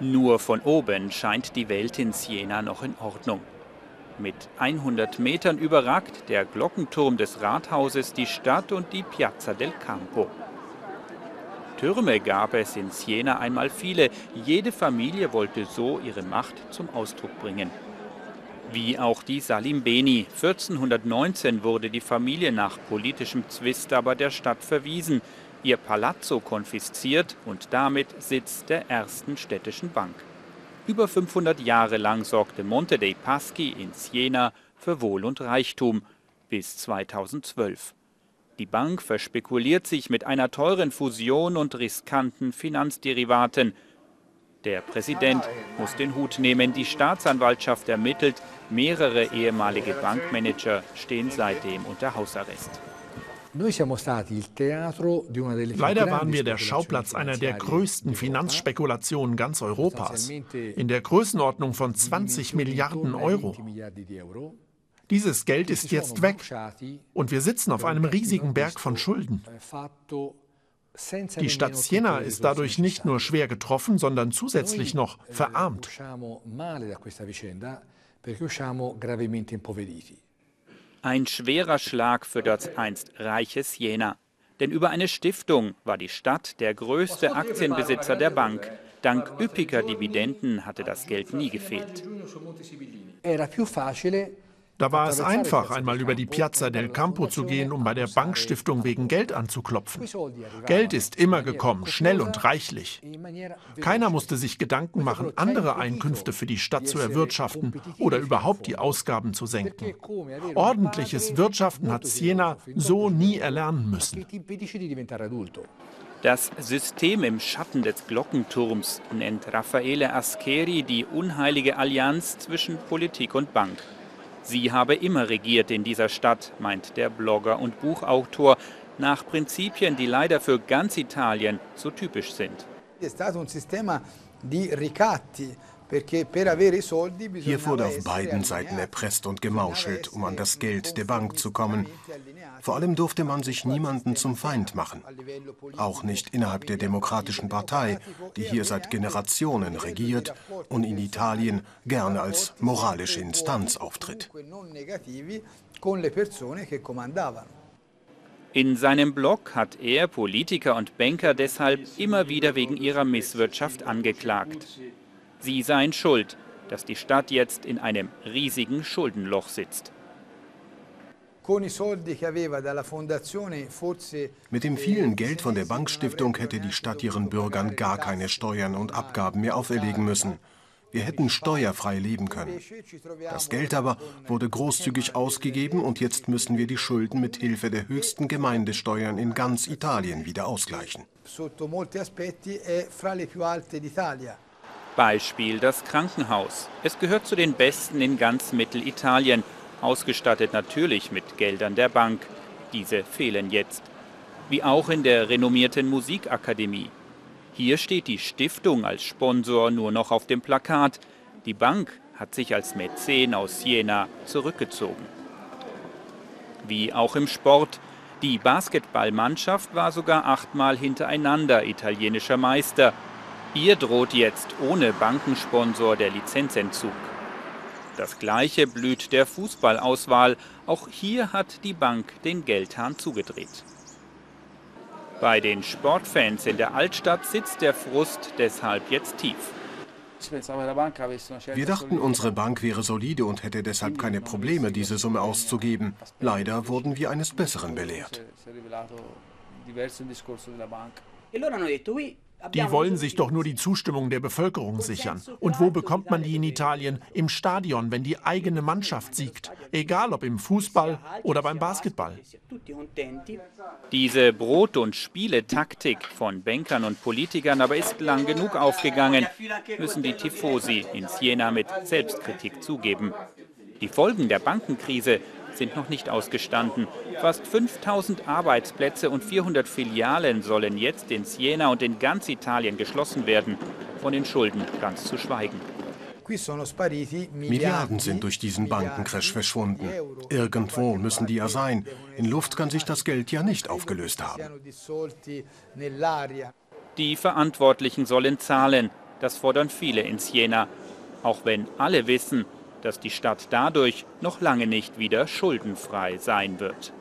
Nur von oben scheint die Welt in Siena noch in Ordnung. Mit 100 Metern überragt der Glockenturm des Rathauses die Stadt und die Piazza del Campo. Türme gab es in Siena einmal viele. Jede Familie wollte so ihre Macht zum Ausdruck bringen. Wie auch die Salimbeni. 1419 wurde die Familie nach politischem Zwist aber der Stadt verwiesen ihr Palazzo konfisziert und damit Sitz der ersten städtischen Bank. Über 500 Jahre lang sorgte Monte dei Paschi in Siena für Wohl und Reichtum bis 2012. Die Bank verspekuliert sich mit einer teuren Fusion und riskanten Finanzderivaten. Der Präsident muss den Hut nehmen. Die Staatsanwaltschaft ermittelt. Mehrere ehemalige Bankmanager stehen seitdem unter Hausarrest. Leider waren wir der Schauplatz einer der größten Finanzspekulationen ganz Europas, in der Größenordnung von 20 Milliarden Euro. Dieses Geld ist jetzt weg und wir sitzen auf einem riesigen Berg von Schulden. Die Stadt Siena ist dadurch nicht nur schwer getroffen, sondern zusätzlich noch verarmt. Ein schwerer Schlag für das einst reiches Jena. Denn über eine Stiftung war die Stadt der größte Aktienbesitzer der Bank. Dank üppiger Dividenden hatte das Geld nie gefehlt. Da war es einfach, einmal über die Piazza del Campo zu gehen, um bei der Bankstiftung wegen Geld anzuklopfen. Geld ist immer gekommen, schnell und reichlich. Keiner musste sich Gedanken machen, andere Einkünfte für die Stadt zu erwirtschaften oder überhaupt die Ausgaben zu senken. Ordentliches Wirtschaften hat Siena so nie erlernen müssen. Das System im Schatten des Glockenturms nennt Raffaele Ascheri die unheilige Allianz zwischen Politik und Bank. Sie habe immer regiert in dieser Stadt, meint der Blogger und Buchautor, nach Prinzipien, die leider für ganz Italien so typisch sind. Hier wurde auf beiden Seiten erpresst und gemauschelt, um an das Geld der Bank zu kommen. Vor allem durfte man sich niemanden zum Feind machen. Auch nicht innerhalb der Demokratischen Partei, die hier seit Generationen regiert und in Italien gerne als moralische Instanz auftritt. In seinem Blog hat er Politiker und Banker deshalb immer wieder wegen ihrer Misswirtschaft angeklagt. Sie seien schuld, dass die Stadt jetzt in einem riesigen Schuldenloch sitzt. Mit dem vielen Geld von der Bankstiftung hätte die Stadt ihren Bürgern gar keine Steuern und Abgaben mehr auferlegen müssen. Wir hätten steuerfrei leben können. Das Geld aber wurde großzügig ausgegeben und jetzt müssen wir die Schulden mit Hilfe der höchsten Gemeindesteuern in ganz Italien wieder ausgleichen. Beispiel das Krankenhaus. Es gehört zu den besten in ganz Mittelitalien ausgestattet natürlich mit Geldern der Bank. Diese fehlen jetzt. Wie auch in der renommierten Musikakademie. Hier steht die Stiftung als Sponsor nur noch auf dem Plakat. Die Bank hat sich als Mäzen aus Siena zurückgezogen. Wie auch im Sport. Die Basketballmannschaft war sogar achtmal hintereinander italienischer Meister. Ihr droht jetzt ohne Bankensponsor der Lizenzentzug. Das gleiche blüht der Fußballauswahl. Auch hier hat die Bank den Geldhahn zugedreht. Bei den Sportfans in der Altstadt sitzt der Frust deshalb jetzt tief. Wir dachten, unsere Bank wäre solide und hätte deshalb keine Probleme, diese Summe auszugeben. Leider wurden wir eines Besseren belehrt. Die wollen sich doch nur die Zustimmung der Bevölkerung sichern. Und wo bekommt man die in Italien? Im Stadion, wenn die eigene Mannschaft siegt. Egal ob im Fußball oder beim Basketball. Diese Brot- und Spieletaktik von Bankern und Politikern aber ist lang genug aufgegangen, müssen die Tifosi in Siena mit Selbstkritik zugeben. Die Folgen der Bankenkrise sind noch nicht ausgestanden. Fast 5000 Arbeitsplätze und 400 Filialen sollen jetzt in Siena und in ganz Italien geschlossen werden, von den Schulden ganz zu schweigen. Milliarden sind durch diesen Bankencrash verschwunden. Irgendwo müssen die ja sein. In Luft kann sich das Geld ja nicht aufgelöst haben. Die Verantwortlichen sollen zahlen. Das fordern viele in Siena, auch wenn alle wissen, dass die Stadt dadurch noch lange nicht wieder schuldenfrei sein wird.